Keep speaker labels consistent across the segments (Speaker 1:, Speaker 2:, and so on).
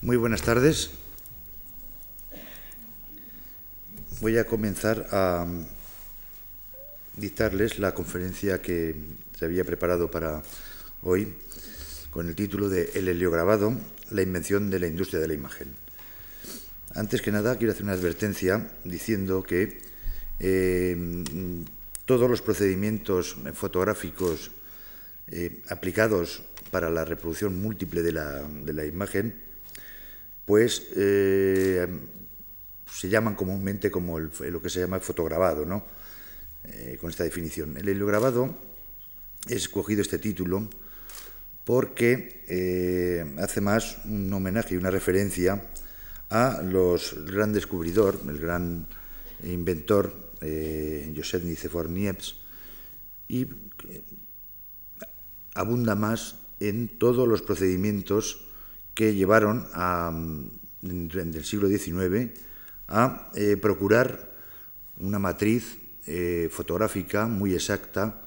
Speaker 1: Muy buenas tardes. Voy a comenzar a dictarles la conferencia que se había preparado para hoy con el título de El heliograbado, la invención de la industria de la imagen. Antes que nada, quiero hacer una advertencia diciendo que eh, todos los procedimientos fotográficos eh, aplicados para la reproducción múltiple de la, imagen, pues eh, se llaman comúnmente como lo que se llama fotograbado, ¿no? con esta definición. El heliograbado he escogido este título porque hace más un homenaje y una referencia a los gran descubridor, el gran inventor eh, Joseph Niepce, y abunda más en todos los procedimientos que llevaron a, en el siglo XIX a eh, procurar una matriz eh, fotográfica muy exacta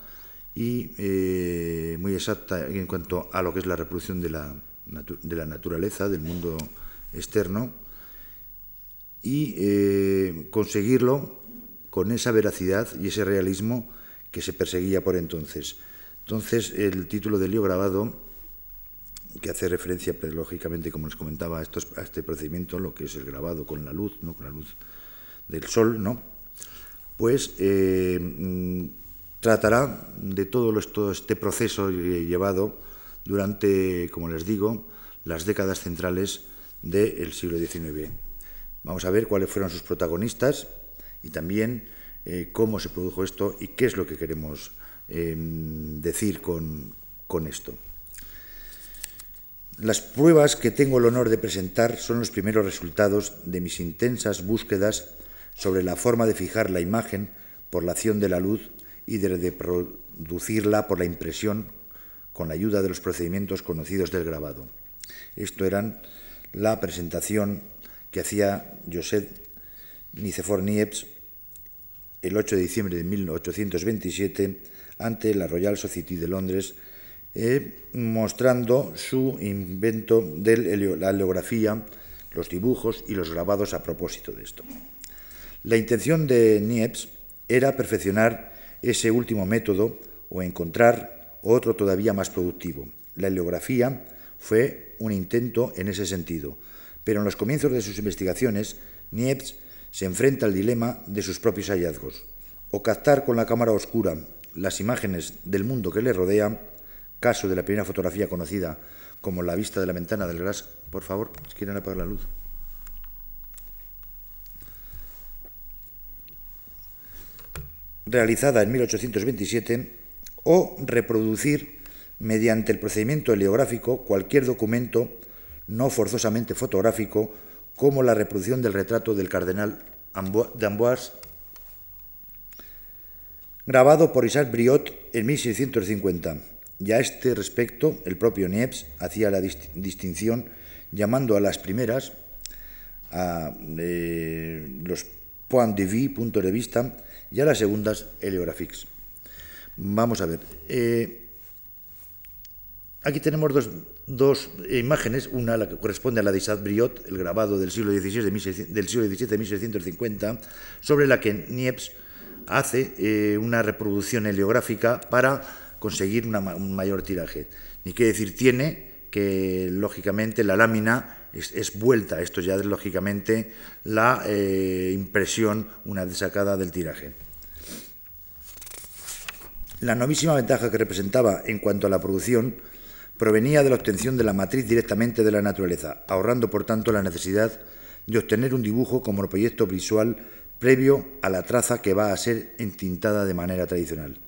Speaker 1: y eh, muy exacta en cuanto a lo que es la reproducción de la, de la naturaleza, del mundo externo, y conseguirlo con esa veracidad y ese realismo que se perseguía por entonces. Entonces, el título del libro grabado, que hace referencia, pues, lógicamente, como les comentaba, a, este procedimiento, lo que es el grabado con la luz, ¿no? con la luz del sol, ¿no? pues eh, mm, tratará de todo, este proceso eh, llevado durante, como les digo, las décadas centrales del siglo XIX. Vamos a ver cuáles fueron sus protagonistas y también eh, cómo se produjo esto y qué es lo que queremos em, decir con, con esto. Las pruebas que tengo el honor de presentar son los primeros resultados de mis intensas búsquedas sobre la forma de fijar la imagen por la acción de la luz y de reproducirla por la impresión con la ayuda de los procedimientos conocidos del grabado. Esto eran la presentación que hacía Joseph Nicephore Niepce el 8 de diciembre de 1827 ante la Royal Society de Londres, eh, mostrando su invento de la heliografía, los dibujos y los grabados a propósito de esto. La intención de Niepce era perfeccionar ese último método o encontrar otro todavía más productivo. La heliografía fue un intento en ese sentido, pero en los comienzos de sus investigaciones, Niepce se enfrenta al dilema de sus propios hallazgos, o captar con la cámara oscura las imágenes del mundo que le rodea, caso de la primera fotografía conocida como la vista de la ventana del gras. Por favor, si quieren apagar la luz. realizada en 1827, o reproducir mediante el procedimiento heliográfico cualquier documento no forzosamente fotográfico, como la reproducción del retrato del cardenal d'Amboise, grabado por Isaac Briot en 1650. Y a este respecto, el propio Niepce hacía la distinción llamando a las primeras, a eh, los point de vue, de vista, y a las segundas, heliographics. Vamos a ver. Eh, aquí tenemos dos, imágenes, una la que corresponde a la de Isaac Briot, el grabado del siglo XVI de, del siglo XVII de 1650, sobre la que Niepce hace eh, una reproducción heliográfica para conseguir un mayor tiraje. Ni qué decir tiene que, lógicamente, la lámina es, vuelta. Esto ya es, lógicamente, la eh, impresión una vez sacada del tiraje. La novísima ventaja que representaba en cuanto a la producción provenía de la obtención de la matriz directamente de la naturaleza, ahorrando por tanto la necesidad de obtener un dibujo como proyecto visual previo a la traza que va a ser entintada de manera tradicional.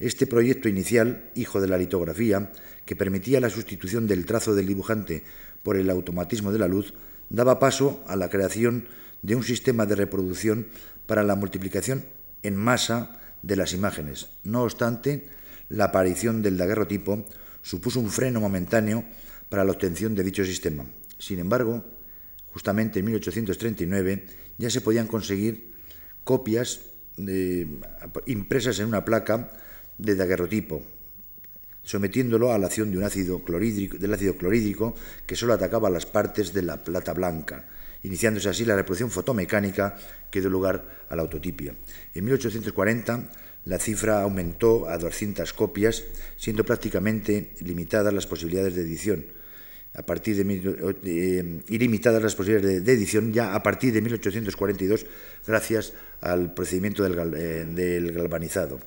Speaker 1: Este proyecto inicial, hijo de la litografía, que permitía la sustitución del trazo del dibujante por el automatismo de la luz, daba paso a la creación de un sistema de reproducción para la multiplicación en masa de las imágenes. No obstante, la aparición del daguerrotipo supuso un freno momentáneo para la obtención de dicho sistema. Sin embargo, justamente en 1839 ya se podían conseguir copias impresas en una placa de daguerrotipo. sometiéndolo a la acción de un ácido clorhídrico, del ácido clorhídrico que solo atacaba las partes de la plata blanca, iniciándose así la reproducción fotomecánica que dio lugar a la autotipia. En 1840 la cifra aumentó a 200 copias, siendo prácticamente limitadas las posibilidades de edición. A partir de, eh, ilimitadas las posibilidades de, edición ya a partir de 1842, gracias al procedimiento del, eh, del galvanizado.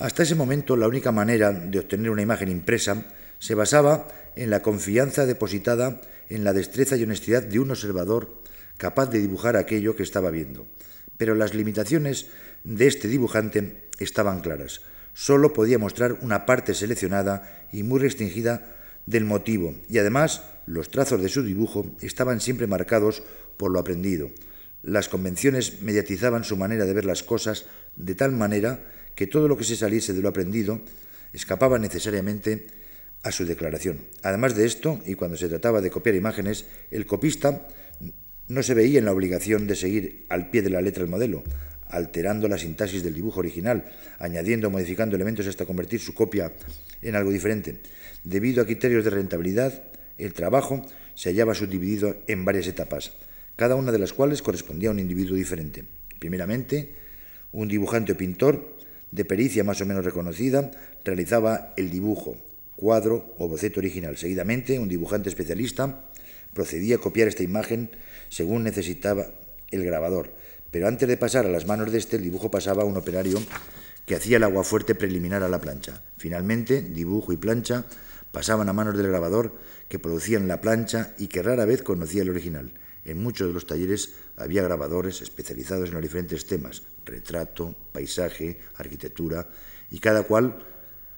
Speaker 1: Hasta ese momento, la única manera de obtener una imagen impresa se basaba en la confianza depositada en la destreza y honestidad de un observador capaz de dibujar aquello que estaba viendo. Pero las limitaciones de este dibujante estaban claras. Solo podía mostrar una parte seleccionada y muy restringida del motivo, y además los trazos de su dibujo estaban siempre marcados por lo aprendido. Las convenciones mediatizaban su manera de ver las cosas de tal manera que todo lo que se saliese de lo aprendido escapaba necesariamente a su declaración. Además de esto, y cuando se trataba de copiar imágenes, el copista no se veía en la obligación de seguir al pie de la letra el modelo, alterando la sintaxis del dibujo original, añadiendo o modificando elementos hasta convertir su copia en algo diferente. Debido a criterios de rentabilidad, el trabajo se hallaba subdividido en varias etapas, cada una de las cuales correspondía a un individuo diferente. Primeramente, un dibujante o pintor de pericia más o menos reconocida realizaba el dibujo, cuadro o boceto original. Seguidamente, un dibujante especialista procedía a copiar esta imagen según necesitaba el grabador, pero antes de pasar a las manos de este, el dibujo pasaba a un operario que hacía el aguafuerte preliminar a la plancha. Finalmente, dibujo y plancha pasaban a manos del grabador que producían la plancha y que rara vez conocía el original. En muchos de los talleres había grabadores especializados en los diferentes temas, retrato, paisaje, arquitectura, y cada cual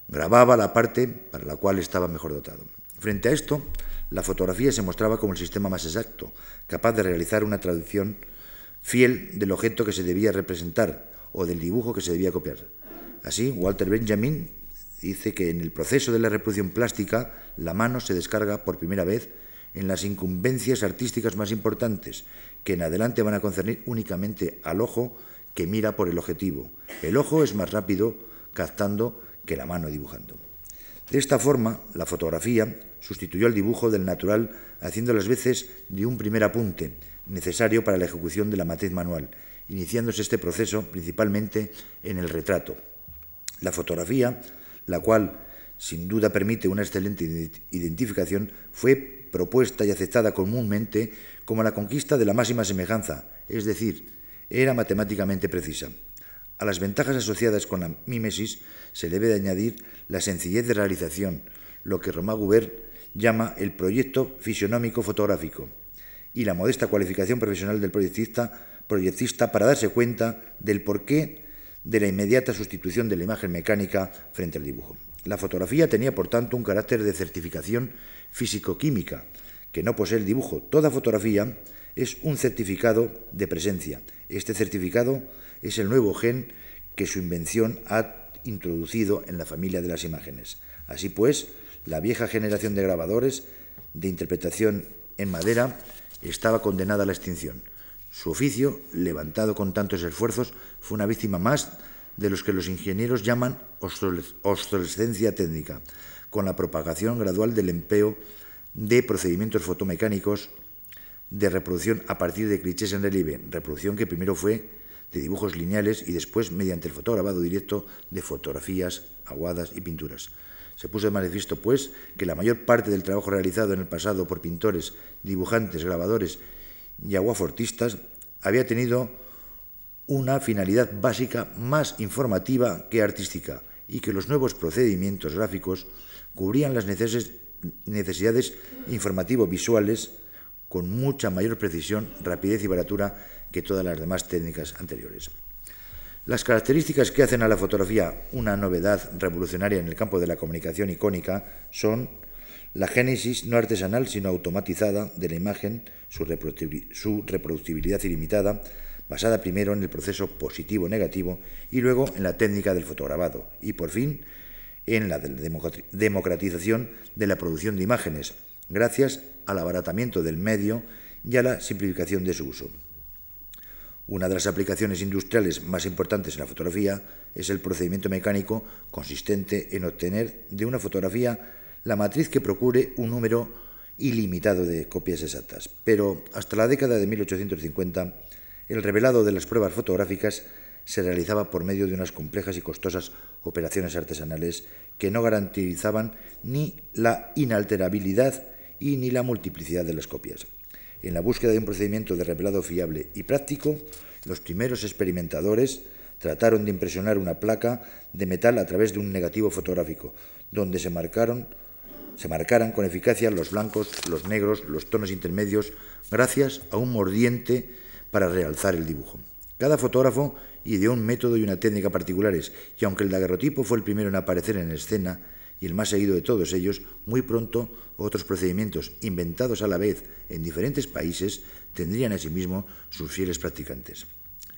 Speaker 1: grababa la parte para la cual estaba mejor dotado. Frente a esto, la fotografía se mostraba como el sistema más exacto, capaz de realizar una traducción fiel del objeto que se debía representar o del dibujo que se debía copiar. Así, Walter Benjamin dice que en el proceso de la reproducción plástica la mano se descarga por primera vez en las incumbencias artísticas más importantes, que en adelante van a concernir únicamente al ojo que mira por el objetivo. El ojo es más rápido captando que la mano dibujando. De esta forma, la fotografía sustituyó al dibujo del natural, haciendo las veces de un primer apunte, necesario para la ejecución de la matriz manual, iniciándose este proceso principalmente en el retrato. La fotografía, la cual sin duda permite una excelente identificación, fue propuesta y aceptada comúnmente como la conquista de la máxima semejanza, es decir, era matemáticamente precisa. A las ventajas asociadas con la mímesis se debe de añadir la sencillez de realización, lo que Román Gubert llama el proyecto fisionómico fotográfico y la modesta cualificación profesional del proyectista, proyectista para darse cuenta del porqué de la inmediata sustitución de la imagen mecánica frente al dibujo. La fotografía tenía, por tanto, un carácter de certificación físico-química, que no posee el dibujo. Toda fotografía es un certificado de presencia. Este certificado es el nuevo gen que su invención ha introducido en la familia de las imágenes. Así pues, la vieja generación de grabadores de interpretación en madera estaba condenada a la extinción. Su oficio, levantado con tantos esfuerzos, fue una víctima más de los que los ingenieros llaman obsolescencia técnica, con la propagación gradual del empleo de procedimientos fotomecánicos de reproducción a partir de clichés en relieve, reproducción que primero fue de dibujos lineales y después mediante el fotograbado directo de fotografías, aguadas y pinturas. Se puso de manifiesto, pues, que la mayor parte del trabajo realizado en el pasado por pintores, dibujantes, grabadores y aguafortistas había tenido una finalidad básica más informativa que artística y que los nuevos procedimientos gráficos cubrían las necesidades informativo-visuales con mucha mayor precisión, rapidez y baratura que todas las demás técnicas anteriores. Las características que hacen a la fotografía una novedad revolucionaria en el campo de la comunicación icónica son la génesis no artesanal sino automatizada de la imagen, su, reproducibilidad ilimitada, basada primero en el proceso positivo-negativo y luego en la técnica del fotograbado y por fin en la democratización de la producción de imágenes, gracias al abaratamiento del medio y a la simplificación de su uso. Una de las aplicaciones industriales más importantes en la fotografía es el procedimiento mecánico consistente en obtener de una fotografía la matriz que procure un número ilimitado de copias exactas. Pero hasta la década de 1850, el revelado de las pruebas fotográficas se realizaba por medio de unas complejas y costosas operaciones artesanales que no garantizaban ni la inalterabilidad y ni la multiplicidad de las copias. En la búsqueda de un procedimiento de revelado fiable y práctico, los primeros experimentadores trataron de impresionar una placa de metal a través de un negativo fotográfico, donde se marcaron se marcaran con eficacia los blancos, los negros, los tonos intermedios, gracias a un mordiente para realzar el dibujo. Cada fotógrafo ideó un método y una técnica particulares, y aunque el daguerrotipo fue el primero en aparecer en escena, y el más seguido de todos ellos, muy pronto otros procedimientos inventados a la vez en diferentes países tendrían asimismo sus fieles practicantes.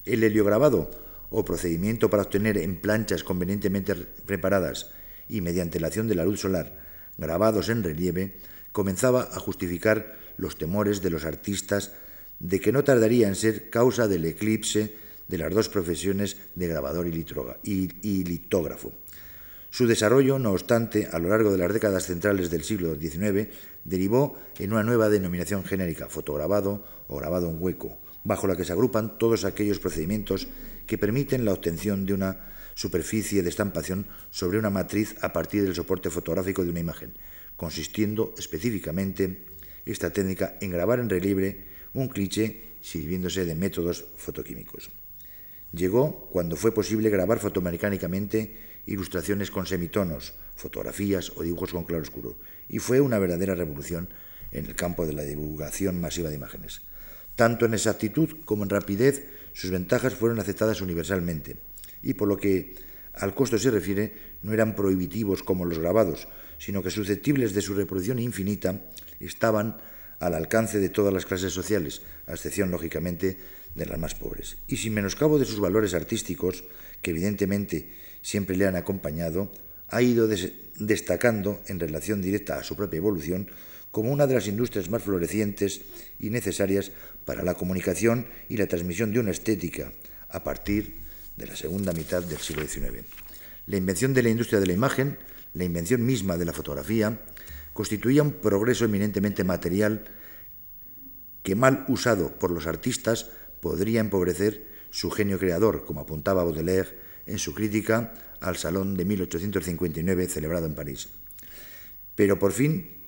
Speaker 1: El heliograbado, o procedimiento para obtener en planchas convenientemente preparadas y mediante la acción de la luz solar, grabados en relieve, comenzaba a justificar los temores de los artistas de que no tardaría en ser causa del eclipse de las dos profesiones de grabador y, litógrafo. Su desarrollo, no obstante, a lo largo de las décadas centrales del siglo XIX, derivó en una nueva denominación genérica, fotograbado o grabado en hueco, bajo la que se agrupan todos aquellos procedimientos que permiten la obtención de una superficie de estampación sobre una matriz a partir del soporte fotográfico de una imagen, consistiendo específicamente esta técnica en grabar en relieve un cliché sirviéndose de métodos fotoquímicos. Llegó cuando fue posible grabar fotomecánicamente ilustraciones con semitonos, fotografías o dibujos con claroscuro, y fue una verdadera revolución en el campo de la divulgación masiva de imágenes. Tanto en exactitud como en rapidez, sus ventajas fueron aceptadas universalmente, y por lo que al costo se refiere, no eran prohibitivos como los grabados, sino que susceptibles de su reproducción infinita, estaban al alcance de todas las clases sociales, a excepción, lógicamente, de las más pobres. Y sin menoscabo de sus valores artísticos, que evidentemente siempre le han acompañado, ha ido destacando en relación directa a su propia evolución como una de las industrias más florecientes y necesarias para la comunicación y la transmisión de una estética a partir de la segunda mitad del siglo XIX. La invención de la industria de la imagen, la invención misma de la fotografía, constituía un progreso eminentemente material que mal usado por los artistas podría empobrecer su genio creador, como apuntaba Baudelaire en su crítica al Salón de 1859 celebrado en París. Pero por fin,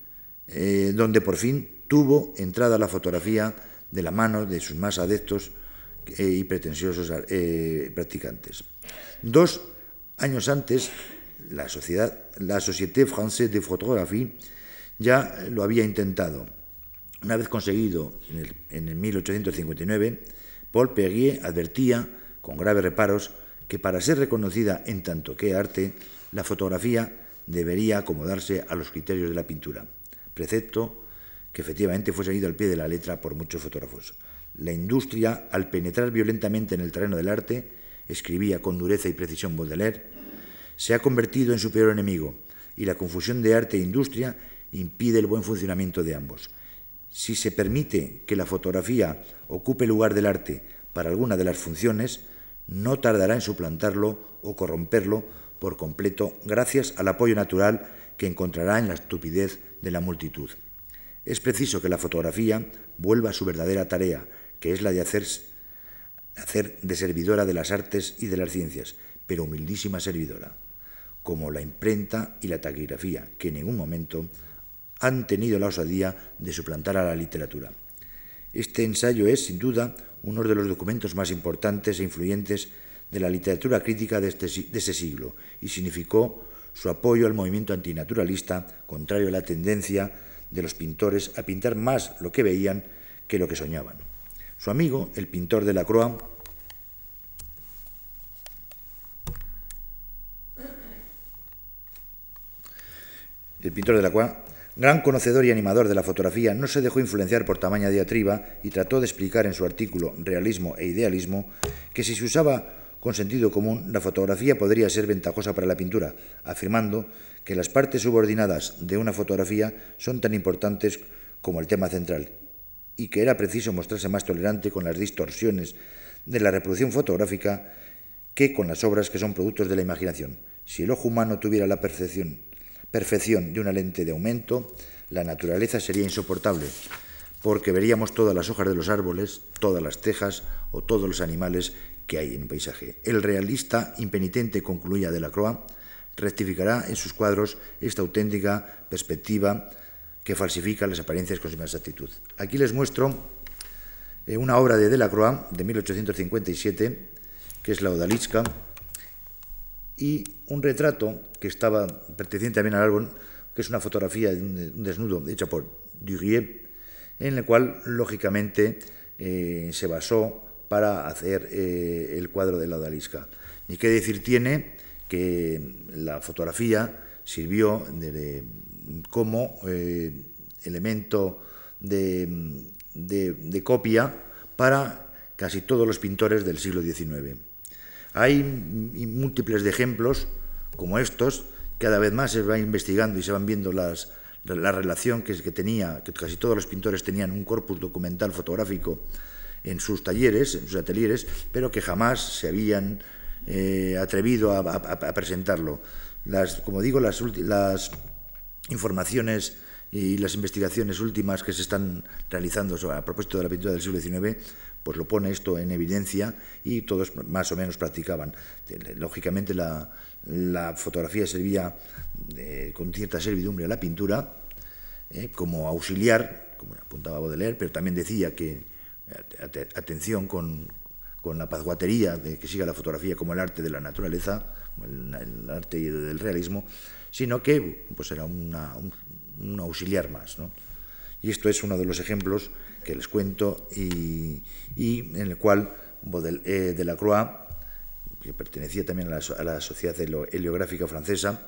Speaker 1: eh, donde por fin tuvo entrada la fotografía de la mano de sus más adeptos eh, y pretenciosos eh, practicantes. Dos años antes, la, sociedad, la Société Française de Photographie ya lo había intentado. Una vez conseguido en el, en el 1859, Paul Perrier advertía, con graves reparos, que para ser reconocida en tanto que arte, la fotografía debería acomodarse a los criterios de la pintura, precepto que efectivamente fue seguido al pie de la letra por muchos fotógrafos. La industria, al penetrar violentamente en el terreno del arte, escribía con dureza y precisión Baudelaire, se ha convertido en su peor enemigo, y la confusión de arte e industria impide el buen funcionamiento de ambos. Si se permite que la fotografía ocupe lugar del arte para alguna de las funciones, no tardará en suplantarlo o corromperlo por completo gracias al apoyo natural que encontrará en la estupidez de la multitud. Es preciso que la fotografía vuelva a su verdadera tarea, que es la de hacer, hacer de servidora de las artes y de las ciencias, pero humildísima servidora, como la imprenta y la taquigrafía, que en ningún momento han tenido la osadía de suplantar a la literatura. Este ensayo es, sin duda, uno de los documentos más importantes e influyentes de la literatura crítica de, este, ese siglo y significó su apoyo al movimiento antinaturalista, contrario a la tendencia de los pintores a pintar más lo que veían que lo que soñaban. Su amigo, el pintor de la Croix, el pintor de la Croix Gran conocedor y animador de la fotografía, no se dejó influenciar por tamaña diatriba y trató de explicar en su artículo Realismo e Idealismo que si se usaba con sentido común, la fotografía podría ser ventajosa para la pintura, afirmando que las partes subordinadas de una fotografía son tan importantes como el tema central y que era preciso mostrarse más tolerante con las distorsiones de la reproducción fotográfica que con las obras que son productos de la imaginación. Si el ojo humano tuviera la perfección, perfección de una lente de aumento, la naturaleza sería insoportable, porque veríamos todas las hojas de los árboles, todas las tejas o todos los animales que hay en el paisaje. El realista impenitente, concluía Delacroix, rectificará en sus cuadros esta auténtica perspectiva que falsifica las apariencias con su exactitud. Aquí les muestro eh, una obra de Delacroix de 1857, que es la Odalisca, y un retrato que estaba perteneciente también al álbum, que es una fotografía de un desnudo hecha por Durier, en el cual, lógicamente, eh, se basó para hacer eh, el cuadro de la Odalisca. Ni qué decir tiene que la fotografía sirvió como eh, elemento de, copia para casi todos los pintores del siglo XIX. Hay múltiples ejemplos como estos, cada vez más se va investigando y se van viendo las, la relación que, que tenía, que casi todos los pintores tenían un corpus documental fotográfico en sus talleres, en sus ateliers, pero que jamás se habían eh, atrevido a, presentarlo. Las, como digo, las, las informaciones y las investigaciones últimas que se están realizando a propósito de la pintura del siglo XIX, pues lo pone esto en evidencia y todos más o menos practicaban. Lógicamente la, fotografía servía eh, con cierta servidumbre a la pintura eh, como auxiliar, como apuntaba Baudelaire, pero también decía que atención con, con la pazguatería de que siga la fotografía como el arte de la naturaleza, el, arte del realismo, sino que pues era un, auxiliar más. Y esto es uno de los ejemplos que les cuento y, en el cual Baudelaire de la Croix, que pertenecía también a la, Sociedad Heliográfica Francesa,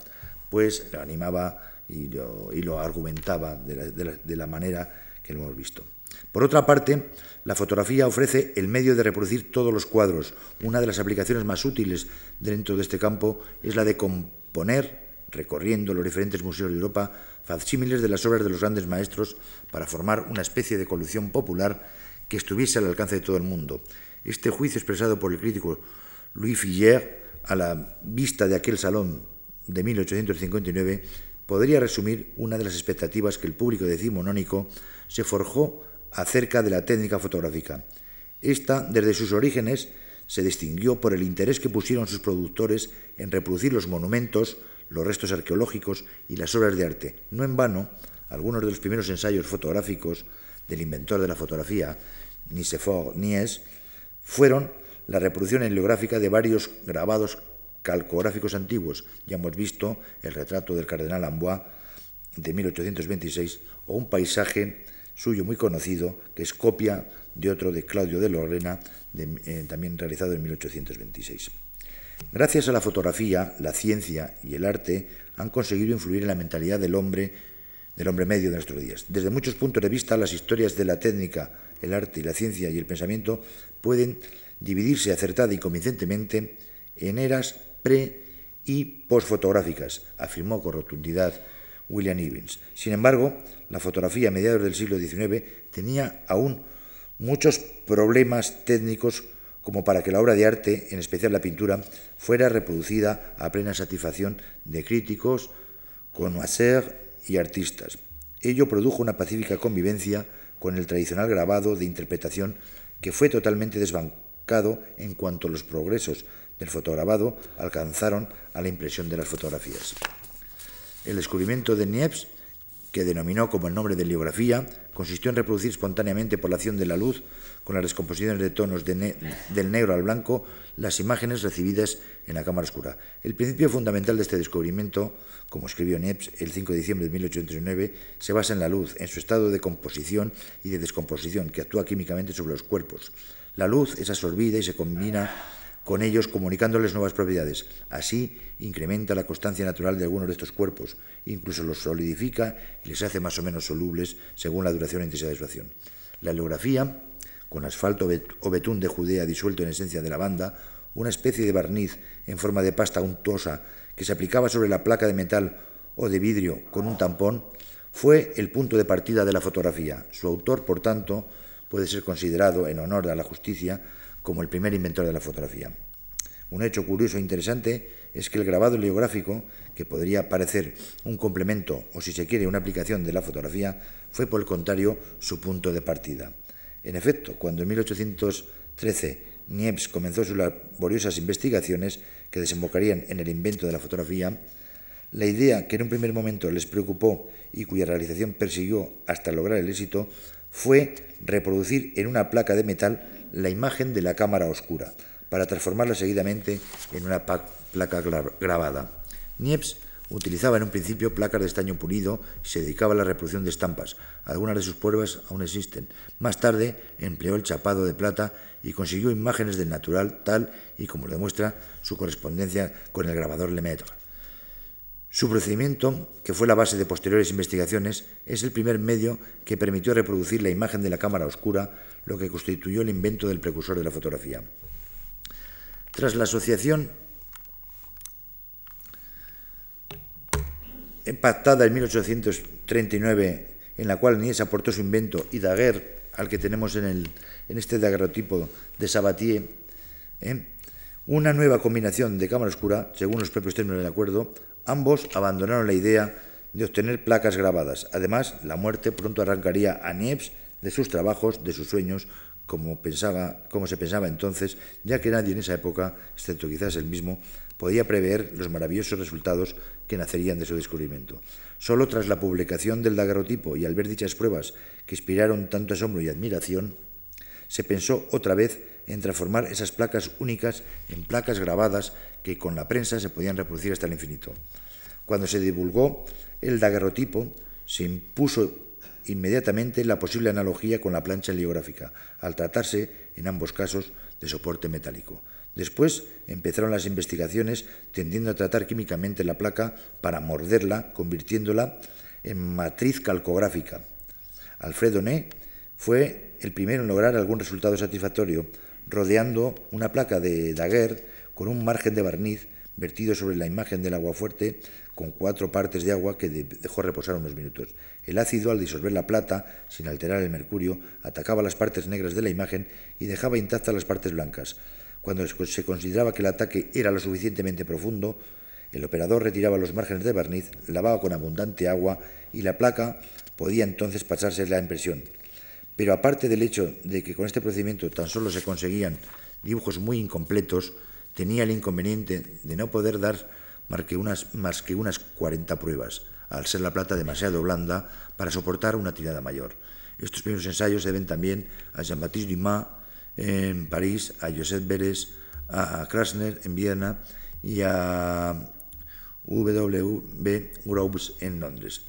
Speaker 1: pues lo animaba y lo, argumentaba de la manera que lo hemos visto. Por otra parte, la fotografía ofrece el medio de reproducir todos los cuadros. Una de las aplicaciones más útiles dentro de este campo es la de componer, recorriendo los diferentes museos de Europa, facsímiles de las obras de los grandes maestros para formar una especie de colección popular que estuviese al alcance de todo el mundo. Este juicio expresado por el crítico Louis Figuier a la vista de aquel salón de 1859 podría resumir una de las expectativas que el público decimonónico se forjó acerca de la técnica fotográfica. Esta, desde sus orígenes, se distinguió por el interés que pusieron sus productores en reproducir los monumentos, los restos arqueológicos y las obras de arte. No en vano, algunos de los primeros ensayos fotográficos del inventor de la fotografía, Nicephore Nies, fueron la reproducción heliográfica de varios grabados calcográficos antiguos. Ya hemos visto el retrato del cardenal Amboise de 1826 o un paisaje suyo muy conocido, que es copia de otro de Claudio de Lorena, eh, también realizado en 1826. Gracias a la fotografía, la ciencia y el arte han conseguido influir en la mentalidad del hombre, del hombre medio de nuestros días. Desde muchos puntos de vista, las historias de la técnica, el arte la ciencia y el pensamiento pueden dividirse acertada y convincentemente en eras pre y postfotográficas, afirmó con rotundidad William Evans. Sin embargo, la fotografía a mediados del siglo XIX tenía aún muchos problemas técnicos como para que la obra de arte, en especial la pintura, fuera reproducida a plena satisfacción de críticos, connoisseurs y artistas. Ello produjo una pacífica convivencia con el tradicional grabado de interpretación que fue totalmente desbancado en cuanto los progresos del fotograbado alcanzaron a la impresión de las fotografías. El descubrimiento de Niepce, que denominó como el nombre de heliografía, consistió en reproducir espontáneamente por la acción de la luz, con las descomposiciones de tonos del negro al blanco, las imágenes recibidas en la cámara oscura. El principio fundamental de este descubrimiento, como escribió Niepce el 5 de diciembre de 1839, se basa en la luz, en su estado de composición y de descomposición, que actúa químicamente sobre los cuerpos. La luz es absorbida y se combina con ellos comunicándoles nuevas propiedades. Así incrementa la constancia natural de algunos de estos cuerpos, incluso los solidifica y les hace más o menos solubles según la duración e intensidad de su acción. La heliografía, con asfalto o betún de Judea disuelto en esencia de la banda, una especie de barniz en forma de pasta untuosa que se aplicaba sobre la placa de metal o de vidrio con un tampón, fue el punto de partida de la fotografía. Su autor, por tanto, puede ser considerado, en honor a la justicia, como el primer inventor de la fotografía. Un hecho curioso e interesante es que el grabado heliográfico, que podría parecer un complemento o si se quiere una aplicación de la fotografía, fue por el contrario su punto de partida. En efecto, cuando en 1813 Niepce comenzó sus laboriosas investigaciones que desembocarían en el invento de la fotografía, la idea que en un primer momento les preocupó y cuya realización persiguió hasta lograr el éxito fue reproducir en una placa de metal la imagen de la cámara oscura, para transformarla seguidamente en una placa grabada. Niepce utilizaba en un principio placas de estaño pulido y se dedicaba a la reproducción de estampas. Algunas de sus pruebas aún existen. Más tarde empleó el chapado de plata y consiguió imágenes del natural tal y como lo demuestra su correspondencia con el grabador Lemaitre. Su procedimiento, que fue la base de posteriores investigaciones, es el primer medio que permitió reproducir la imagen de la cámara oscura, lo que constituyó el invento del precursor de la fotografía. Tras la asociación pactada en 1839, en la cual Nies aportó su invento, y Daguerre, al que tenemos en, el, en este daguerrotipo de Sabatier, ¿eh? una nueva combinación de cámara oscura, según los propios términos del acuerdo, Ambos abandonaron la idea de obtener placas grabadas. Además, la muerte pronto arrancaría a Niepce de sus trabajos, de sus sueños, como, pensaba, como se pensaba entonces, ya que nadie en esa época, excepto quizás él mismo, podía prever los maravillosos resultados que nacerían de su descubrimiento. Solo tras la publicación del daguerrotipo y al ver dichas pruebas que inspiraron tanto asombro y admiración, se pensó otra vez en transformar esas placas únicas en placas grabadas que con la prensa se podían reproducir hasta el infinito. Cuando se divulgó el daguerrotipo, se impuso inmediatamente la posible analogía con la plancha heliográfica, al tratarse, en ambos casos, de soporte metálico. Después empezaron las investigaciones tendiendo a tratar químicamente la placa para morderla, convirtiéndola en matriz calcográfica. Alfredo Ney fue el primero en lograr algún resultado satisfactorio, rodeando una placa de Daguerre con un margen de barniz vertido sobre la imagen del agua fuerte con cuatro partes de agua que dejó reposar unos minutos. El ácido, al disolver la plata, sin alterar el mercurio, atacaba las partes negras de la imagen y dejaba intactas las partes blancas. Cuando se consideraba que el ataque era lo suficientemente profundo, el operador retiraba los márgenes de barniz, lavaba con abundante agua y la placa podía entonces pasarse la impresión. Pero aparte del hecho de que con este procedimiento tan solo se conseguían dibujos muy incompletos, tenía el inconveniente de no poder dar más que unas, más que unas 40 pruebas, al ser la plata demasiado blanda para soportar una tirada mayor. Estos primeros ensayos se deben también a Jean-Baptiste Dumas en París, a Joseph Beres, a Krasner en Viena y a W.B. Groves en Londres.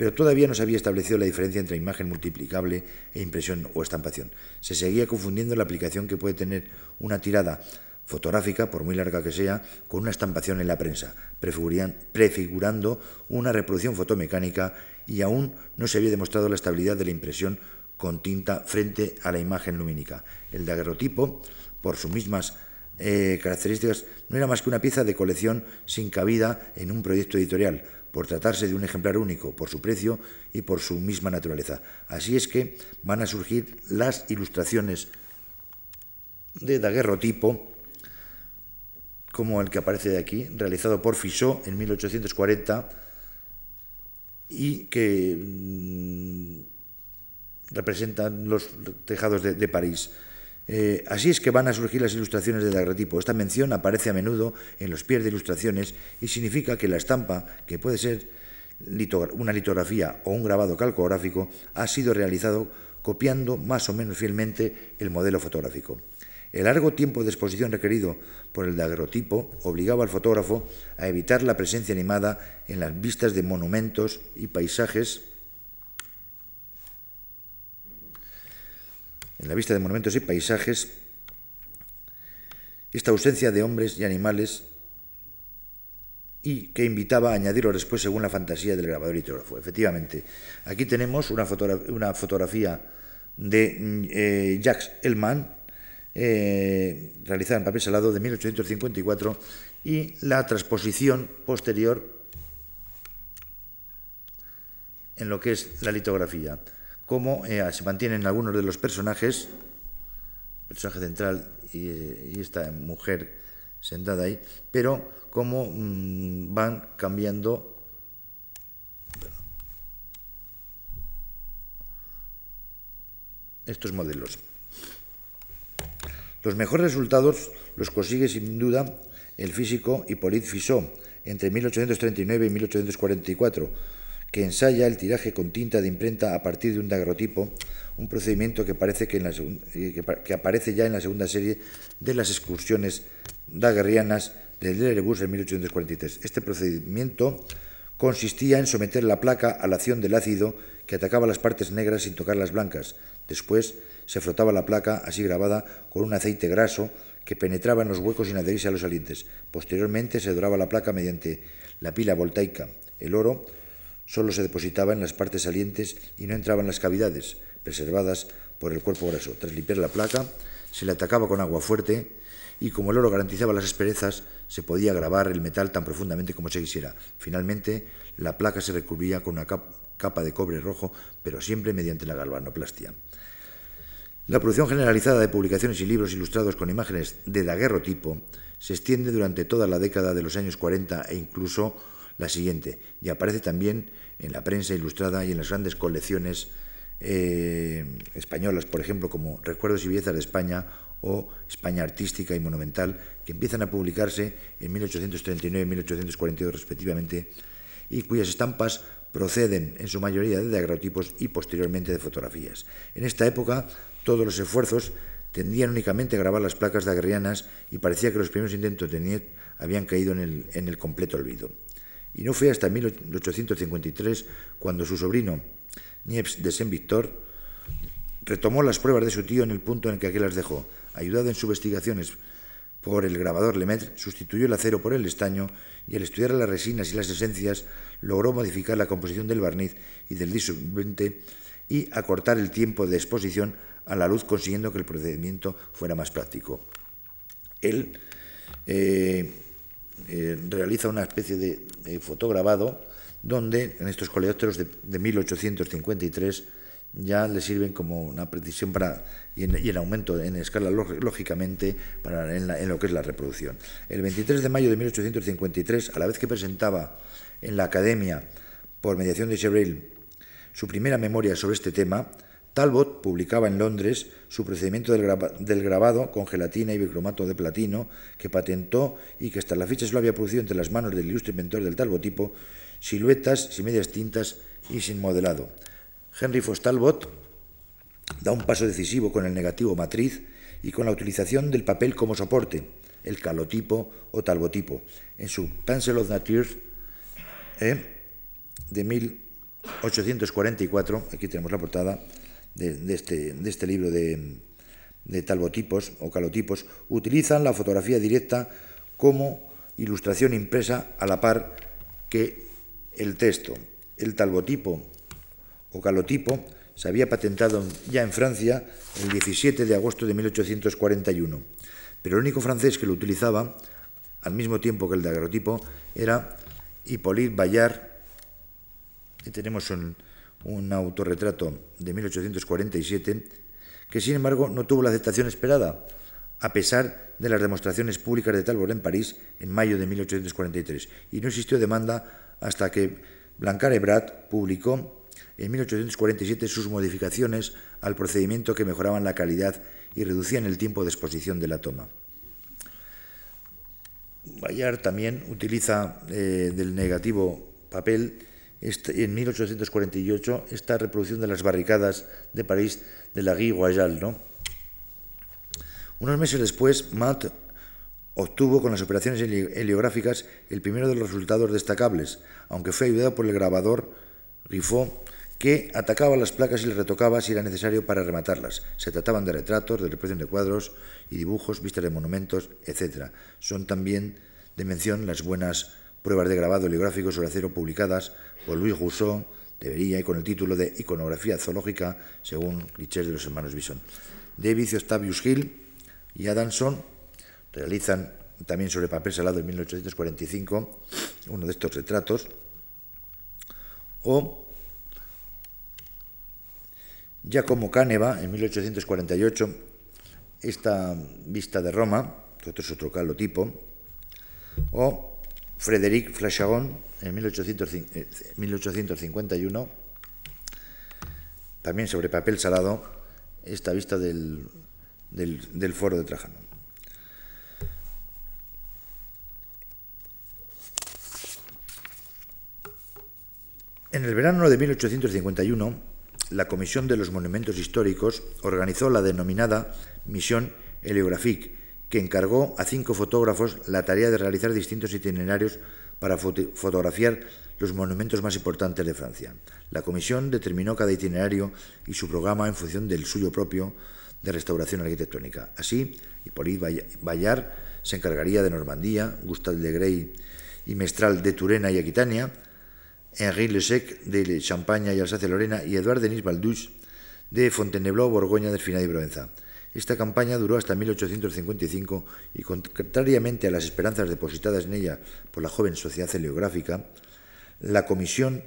Speaker 1: Pero todavía no se había establecido la diferencia entre imagen multiplicable e impresión o estampación. Se seguía confundiendo la aplicación que puede tener una tirada fotográfica, por muy larga que sea, con una estampación en la prensa, prefigurando una reproducción fotomecánica y aún no se había demostrado la estabilidad de la impresión con tinta frente a la imagen lumínica. El daguerrotipo, por sus mismas eh, características, no era más que una pieza de colección sin cabida en un proyecto editorial, por tratarse de un ejemplar único, por su precio y por su misma naturaleza. Así es que van a surgir las ilustraciones de daguerrotipo como el que aparece de aquí, realizado por Fichot en 1840 y que mm, representan los tejados de, París. Eh, así es que van a surgir las ilustraciones de daguerrotipo. Esta mención aparece a menudo en los pies de ilustraciones y significa que la estampa, que puede ser una litografía o un grabado calcográfico, ha sido realizado copiando más o menos fielmente el modelo fotográfico. El largo tiempo de exposición requerido por el daguerrotipo obligaba al fotógrafo a evitar la presencia animada en las vistas de monumentos y paisajes. En la vista de monumentos y paisajes, esta ausencia de hombres y animales y que invitaba a añadirlo después según la fantasía del grabador litógrafo. Efectivamente, aquí tenemos una, fotografía de eh, Jacques Elman, eh, realizada en papel salado de 1854 y la transposición posterior en lo que es la litografía, como eh, se mantienen algunos de los personajes. Personaje central y, esta mujer sentada ahí, pero cómo mm, van cambiando. Estos modelos. Los mejores resultados los consigue sin duda el físico Hippolyte Fizeau entre 1839 y 1844, que ensaya el tiraje con tinta de imprenta a partir de un daguerrotipo, un procedimiento que, parece que, en la, eh, que, aparece ya en la segunda serie de las excursiones daguerrianas del Erebus en 1843. Este procedimiento consistía en someter la placa a la acción del ácido que atacaba las partes negras sin tocar las blancas. Después se frotaba la placa, así grabada, con un aceite graso que penetraba en los huecos sin adherirse a los salientes. Posteriormente se doraba la placa mediante la pila voltaica. El oro solo se depositaba en las partes salientes y no entraba en las cavidades, preservadas por el cuerpo graso. Tras limpiar la placa, se le atacaba con agua fuerte y como el oro garantizaba las asperezas, se podía grabar el metal tan profundamente como se quisiera. Finalmente, la placa se recubría con una capa de cobre rojo, pero siempre mediante la galvanoplastia. La producción generalizada de publicaciones y libros ilustrados con imágenes de daguerrotipo se extiende durante toda la década de los años 40 e incluso la siguiente, y aparece también en la prensa ilustrada y en las grandes colecciones eh, españolas, por ejemplo, como Recuerdos y Bellezas de España o España Artística y Monumental, que empiezan a publicarse en 1839 y 1842 respectivamente, y cuyas estampas proceden en su mayoría de daguerrotipos y posteriormente de fotografías. En esta época todos los esfuerzos tendían únicamente a grabar las placas daguerrianas y parecía que los primeros intentos de Niet habían caído en el, completo olvido. Y no fue hasta 1853 cuando su sobrino, Niepce de Saint-Victor, retomó las pruebas de su tío en el punto en el que aquel las dejó. Ayudado en sus investigaciones por el grabador Lemaitre, sustituyó el acero por el estaño y al estudiar las resinas y las esencias logró modificar la composición del barniz y del disolvente y acortar el tiempo de exposición a la luz consiguiendo que el procedimiento fuera más práctico. Él eh, eh, realiza una especie de, fotograbado donde en estos coleópteros de, 1853 ya le sirven como una precisión para, y, en, aumento en escala lógicamente para, en, lo que es la reproducción. El 23 de mayo de 1853, a la vez que presentaba en la Academia, por mediación de Chevril, su primera memoria sobre este tema, Talbot publicaba en Londres su procedimiento del, grabado con gelatina y bicromato de platino, que patentó y que hasta la fecha se lo había producido entre las manos del ilustre inventor del talbotipo, siluetas sin medias tintas y sin modelado. Henry Foss Talbot da un paso decisivo con el negativo matriz y con la utilización del papel como soporte, el calotipo o talbotipo, en su Pencil of Nature ¿eh? de 1844, aquí tenemos la portada, de, este, de este, libro de, de talbotipos o calotipos, utilizan la fotografía directa como ilustración impresa a la par que el texto. El talbotipo o calotipo se había patentado ya en Francia el 17 de agosto de 1841, pero el único francés que lo utilizaba al mismo tiempo que el daguerrotipo era Hippolyte Bayard, y tenemos un, un autorretrato de 1847 que sin embargo no tuvo la aceptación esperada, a pesar de las demostraciones públicas de Talbot en París en mayo de 1843, y no existió demanda hasta que Blancar Ebrat publicó en 1847 sus modificaciones al procedimiento que mejoraban la calidad y reducían el tiempo de exposición de la toma. Bayard también utiliza eh, del negativo papel en 1848 esta reproducción de las barricadas de París de la Guy Royal. ¿no? Unos meses después, Matt obtuvo con las operaciones heliográficas el primero de los resultados destacables, aunque fue ayudado por el grabador Riffot, que atacaba las placas y las retocaba si era necesario para rematarlas. Se trataban de retratos, de reproducción de cuadros y dibujos, vistas de monumentos, etc. Son también de mención las buenas pruebas de grabado heliográfico sobre acero publicadas por Louis Rousseau debería y con el título de Iconografía zoológica, según clichés de los hermanos Bison. David Octavius Hill y Adamson realizan también sobre papel salado en 1845 uno de estos retratos, o Giacomo Caneva en 1848 esta vista de Roma, otro es otro calotipo, o Frédéric Flacharon en 1851, también sobre papel salado, esta vista del, del foro de Trajano. En el verano de 1851, la Comisión de los Monumentos Históricos organizó la denominada Misión Heliographique, que encargó a cinco fotógrafos la tarea de realizar distintos itinerarios para fotografiar los monumentos más importantes de Francia. La comisión determinó cada itinerario y su programa en función del suyo propio de restauración arquitectónica. Así, Hippolyte Bayard se encargaría de Normandía, Gustave de Grey y Mestral de Turena y Aquitania, Henri Lesec de Champaña y Alsacia-Lorena y Edouard Denis Baldus de Fontainebleau, Borgoña, Delfina y Provenza. Esta campaña duró hasta 1855 y, contrariamente a las esperanzas depositadas en ella por la joven sociedad heliográfica, la comisión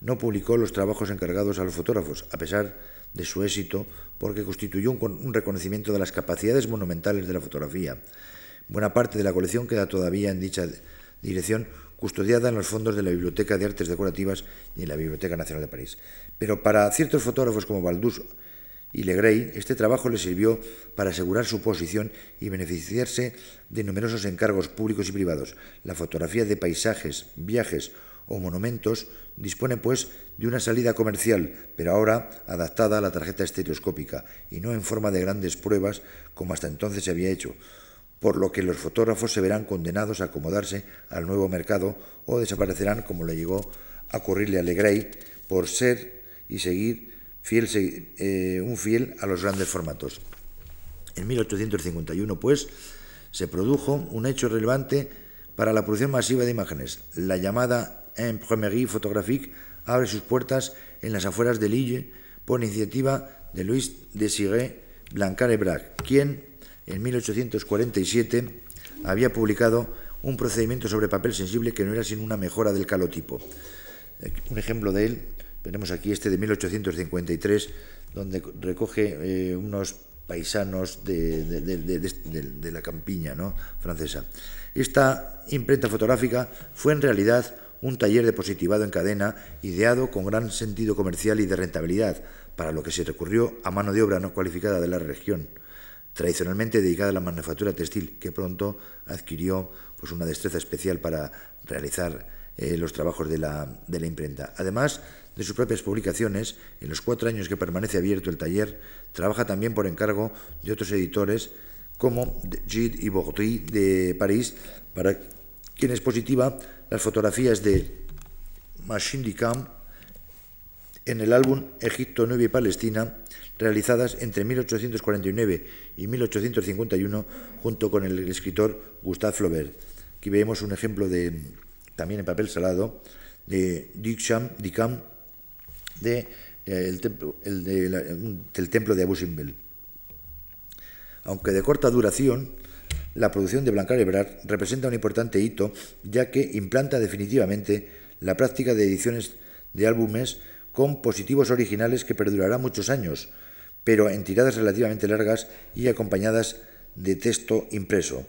Speaker 1: no publicó los trabajos encargados a los fotógrafos, a pesar de su éxito, porque constituyó un, reconocimiento de las capacidades monumentales de la fotografía. Buena parte de la colección queda todavía en dicha dirección, custodiada en los fondos de la Biblioteca de Artes Decorativas y en la Biblioteca Nacional de París. Pero para ciertos fotógrafos como Baldus y Legrey, este trabajo le sirvió para asegurar su posición y beneficiarse de numerosos encargos públicos y privados. La fotografía de paisajes, viajes o monumentos dispone pues de una salida comercial, pero ahora adaptada a la tarjeta estereoscópica y no en forma de grandes pruebas como hasta entonces se había hecho, por lo que los fotógrafos se verán condenados a acomodarse al nuevo mercado o desaparecerán como le llegó a ocurrirle a Legrey por ser y seguir fiel, eh, un fiel a los grandes formatos. En 1851, pues, se produjo un hecho relevante para la producción masiva de imágenes. La llamada Imprimerie photographique abre sus puertas en las afueras de Lille por iniciativa de Louis Desiré Blancard Ebrard, quien en 1847 había publicado un procedimiento sobre papel sensible que no era sino una mejora del calotipo. Un ejemplo de él tenemos aquí este de 1853, donde recoge eh, unos paisanos de, la campiña francesa. Esta imprenta fotográfica fue en realidad un taller de positivado en cadena ideado con gran sentido comercial y de rentabilidad, para lo que se recurrió a mano de obra no cualificada de la región, tradicionalmente dedicada a la manufactura textil, que pronto adquirió pues, una destreza especial para realizar eh, los trabajos de la, de la imprenta. Además, de sus propias publicaciones, en los cuatro años que permanece abierto el taller, trabaja también por encargo de otros editores como Gide y Bourdi de París, para quienes positiva las fotografías de Machine Camp en el álbum Egipto, Nueva y Palestina, realizadas entre 1849 y 1851 junto con el escritor Gustave Flaubert. Aquí vemos un ejemplo de, también en papel salado, de Duchamp, de, eh, el, templo, del templo de Abu Simbel. Aunque de corta duración, la producción de Blancar Ebrard representa un importante hito, ya que implanta definitivamente la práctica de ediciones de álbumes con positivos originales que perdurará muchos años, pero en tiradas relativamente largas y acompañadas de texto impreso.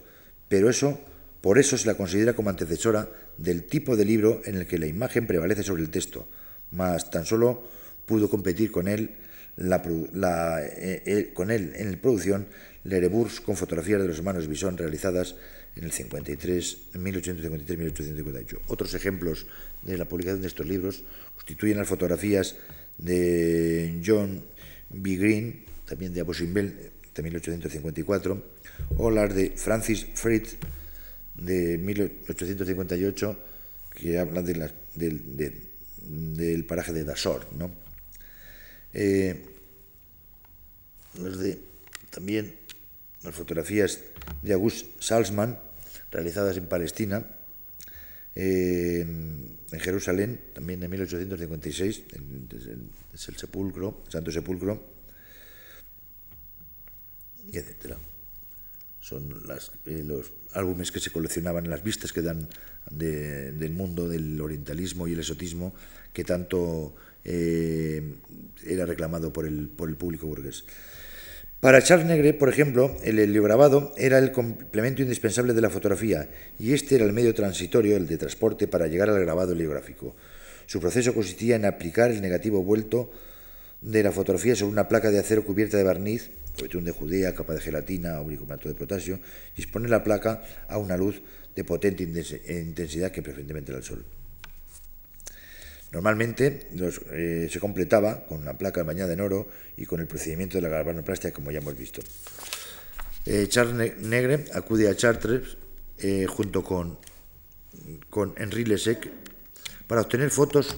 Speaker 1: Pero eso, por eso se la considera como antecesora del tipo de libro en el que la imagen prevalece sobre el texto, mas tan solo pudo competir con él, eh, eh, con él en la producción Lerebourg con fotografías de los hermanos Bison realizadas en el 53, 1853-1858. Otros ejemplos de la publicación de estos libros constituyen las fotografías de John B. Green, también de Abosimbel, de 1854, o las de Francis Fritz, de 1858, que hablan de la, del paraje de Dasor. ¿no? Eh, de, también las fotografías de August Salzman, realizadas en Palestina, en Jerusalén, también en 1856, es el sepulcro, Santo Sepulcro, y etcétera. Son eh, los álbumes que se coleccionaban, las vistas que dan del mundo del orientalismo y el esotismo que tanto eh, era reclamado por el, por el público burgués. Para Charles Negre, por ejemplo, el heliograbado era el complemento indispensable de la fotografía y este era el medio transitorio, el de transporte, para llegar al grabado heliográfico. Su proceso consistía en aplicar el negativo vuelto de la fotografía sobre una placa de acero cubierta de barniz, betún de judea, capa de gelatina o de potasio, y exponer la placa a una luz de potente intensidad que preferentemente era el sol. Normalmente eh, se completaba con una placa bañada en oro y con el procedimiento de la galvanoplastia, como ya hemos visto. Eh, Charles Negre acude a Chartres eh, junto con, con Henri Lesec para obtener fotos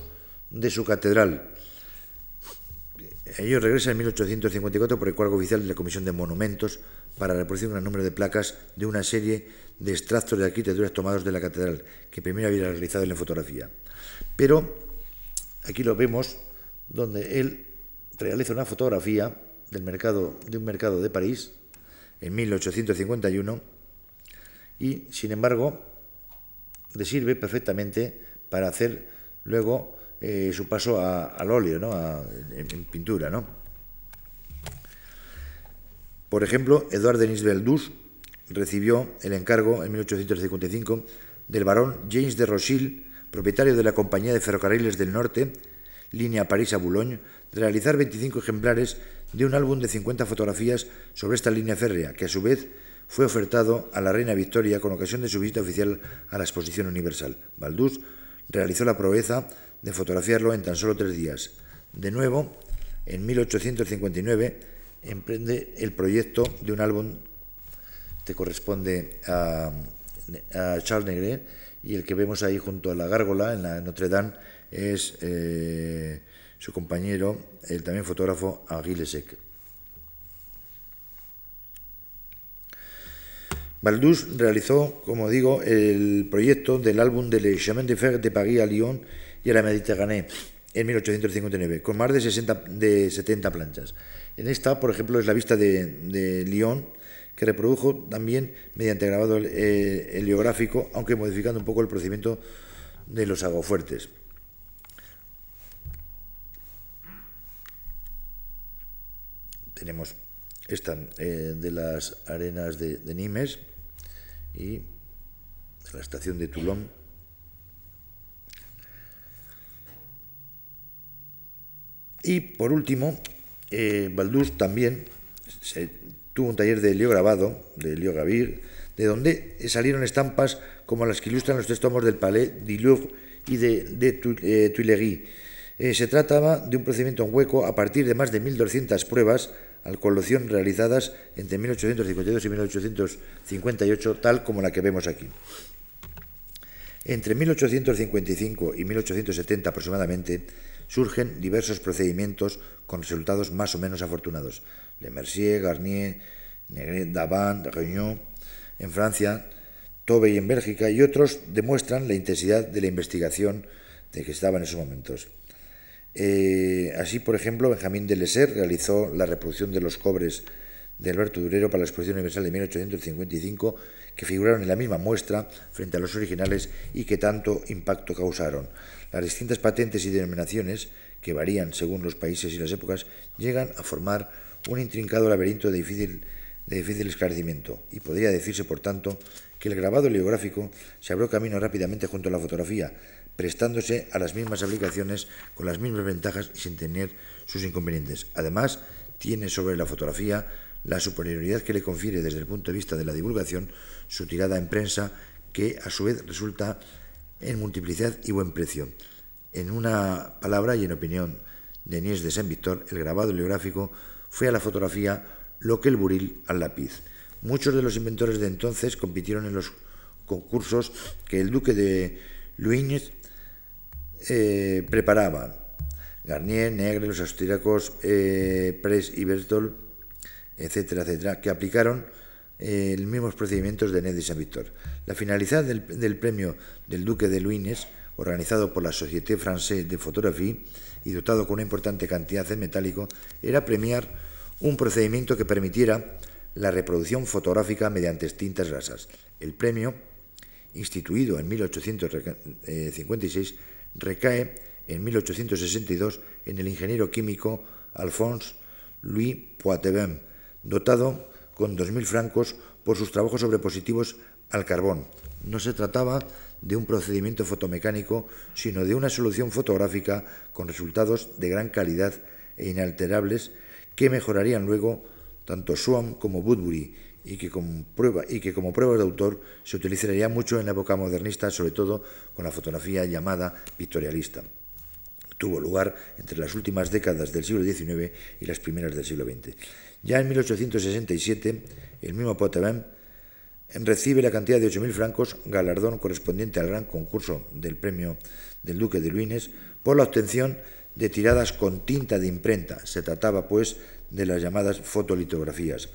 Speaker 1: de su catedral. Ellos regresan en 1854 por el cuadro oficial de la Comisión de Monumentos para reproducir un número de placas de una serie de extractos de arquitecturas tomados de la catedral, que primero había realizado en la fotografía. Pero Aquí lo vemos donde él realiza una fotografía del mercado, de un mercado de París en 1851 y, sin embargo, le sirve perfectamente para hacer luego eh, su paso al óleo, ¿no? en, pintura. ¿no? Por ejemplo, Edouard Denis Beldus recibió el encargo en 1855 del barón James de Rochille propietario de la Compañía de Ferrocarriles del Norte, línea París a Boulogne, de realizar 25 ejemplares de un álbum de 50 fotografías sobre esta línea férrea, que a su vez fue ofertado a la reina Victoria con ocasión de su visita oficial a la Exposición Universal. Baldús realizó la proeza de fotografiarlo en tan solo tres días. De nuevo, en 1859, emprende el proyecto de un álbum que corresponde a, Charles Negret, y el que vemos ahí junto a la gárgola en la Notre Dame es eh, su compañero, el también fotógrafo Aguilesec. Lesec. Baldus realizó, como digo, el proyecto del álbum de Le Chemin de Fer de Paris a Lyon y a la Méditerranée en 1859, con más de, 60, de 70 planchas. En esta, por ejemplo, es la vista de, de Lyon, que reprodujo también mediante grabado eh, heliográfico, aunque modificando un poco el procedimiento de los aguafuertes. Tenemos esta eh, de las arenas de, Nimes y la estación de Toulon. Y por último, eh, también Tuvo un taller de heliograbado, de heliogravir, de donde salieron estampas como las que ilustran los tres tomos del Palais du Louvre y de, de eh, Tuileries. Eh, se trataba de un procedimiento en hueco a partir de más de 1.200 pruebas al colación realizadas entre 1852 y 1858, tal como la que vemos aquí. Entre 1855 y 1870 aproximadamente surgen diversos procedimientos con resultados más o menos afortunados. Le Mercier, Garnier, Negret, Davant, Réunion, en Francia, Tobey en Bélgica y otros demuestran la intensidad de la investigación de que estaba en esos momentos. Eh, así, por ejemplo, Benjamín de Lesser realizó la reproducción de los cobres de Alberto Durero para la Exposición Universal de 1855, que figuraron en la misma muestra frente a los originales y que tanto impacto causaron. Las distintas patentes y denominaciones, que varían según los países y las épocas, llegan a formar un intrincado laberinto de difícil, de difícil esclarecimiento, y podría decirse, por tanto, que el grabado heliográfico se abrió camino rápidamente junto a la fotografía, prestándose a las mismas aplicaciones con las mismas ventajas y sin tener sus inconvenientes. Además, tiene sobre la fotografía la superioridad que le confiere desde el punto de vista de la divulgación su tirada en prensa, que a su vez resulta en multiplicidad y buen precio. En una palabra y en opinión de Inés de Saint Victor, el grabado heliográfico fue a la fotografía lo que el buril al lápiz. Muchos de los inventores de entonces compitieron en los concursos que el duque de Luignes eh, preparaba. Garnier, Negre, los austríacos eh, Press y Bertol, etcétera, etcétera, que aplicaron eh, los mismos procedimientos de Ned de Saint Victor. La finalidad del, premio del Duque de Luines, organizado por la Société Française de Photographie y dotado con una importante cantidad de metálico, era premiar un procedimiento que permitiera la reproducción fotográfica mediante tintas grasas. El premio, instituido en 1856, recae en 1862 en el ingeniero químico Alphonse Louis Poitevin, dotado con 2.000 francos por sus trabajos sobre positivos al carbón. No se trataba de un procedimiento fotomecánico, sino de una solución fotográfica con resultados de gran calidad e inalterables que mejorarían luego tanto Swan como Woodbury y que, como prueba, pruebas de autor se utilizaría mucho en la época modernista, sobre todo con la fotografía llamada pictorialista. Tuvo lugar entre las últimas décadas del siglo XIX y las primeras del siglo XX. Ya en 1867, el mismo Potvin recibe la cantidad de 8.000 francos, galardón correspondiente al gran concurso del premio del Duque de Luines, por la obtención de tiradas con tinta de imprenta. Se trataba, pues, de las llamadas fotolitografías.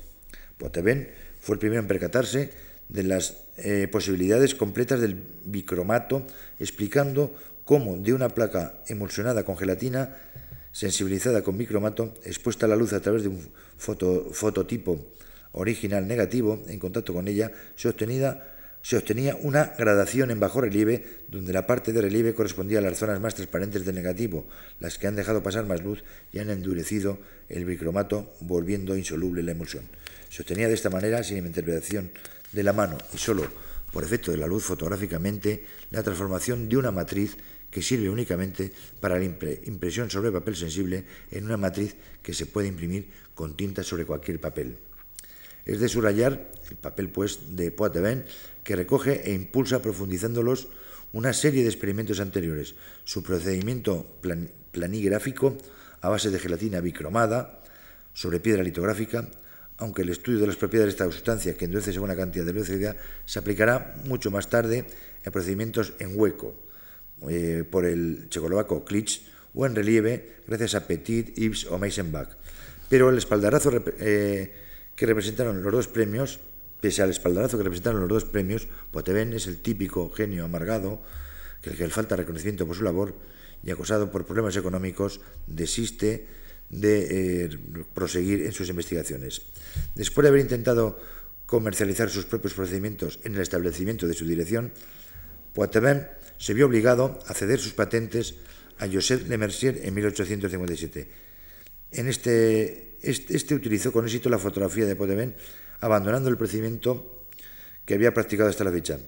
Speaker 1: Potvin fue el primero en percatarse de las eh, posibilidades completas del bicromato, explicando cómo de una placa emulsionada con gelatina, sensibilizada con bicromato, expuesta a la luz a través de un fototipo original negativo, en contacto con ella, se, obtenía una gradación en bajo relieve, donde la parte de relieve correspondía a las zonas más transparentes del negativo, las que han dejado pasar más luz y han endurecido el bicromato, volviendo insoluble la emulsión. Se obtenía de esta manera, sin interpretación de la mano y solo por efecto de la luz fotográficamente, la transformación de una matriz que sirve únicamente para la impresión sobre papel sensible en una matriz que se puede imprimir con tinta sobre cualquier papel. Es de subrayar el papel pues de Poitevin que recoge e impulsa profundizándolos una serie de experimentos anteriores. Su procedimiento planigráfico a base de gelatina bicromada sobre piedra litográfica aunque el estudio de las propiedades de esta sustancia que endurece según la cantidad de velocidad se aplicará mucho más tarde en procedimientos en hueco eh, por el checoslovaco Klitsch o en relieve gracias a Petit, Ives o Meisenbach. Pero el espaldarazo eh, que representaron los dos premios, pese al espaldarazo que representaron los dos premios, Potvin es el típico genio amargado que el que le falta reconocimiento por su labor y acosado por problemas económicos desiste de eh, proseguir en sus investigaciones. Después de haber intentado comercializar sus propios procedimientos en el establecimiento de su dirección, Poitevin se vio obligado a ceder sus patentes a Joseph Lemercier en 1857. En este, este, este, utilizó con éxito la fotografía de Poitevin, abandonando el procedimiento que había practicado hasta la fecha.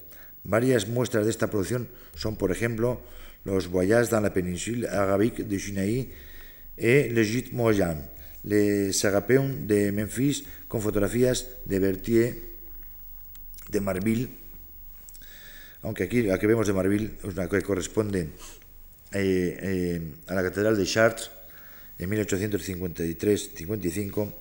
Speaker 1: Varias muestras de esta producción son, por ejemplo, los Voyages dans la péninsule arabique de Sinaï et le Gîte Mojan, les Serapeum de Memphis con fotografías de Berthier, de Marville, aunque aquí la que vemos de Marville es una que corresponde eh, eh, a la Catedral de Chartres en 1853-55,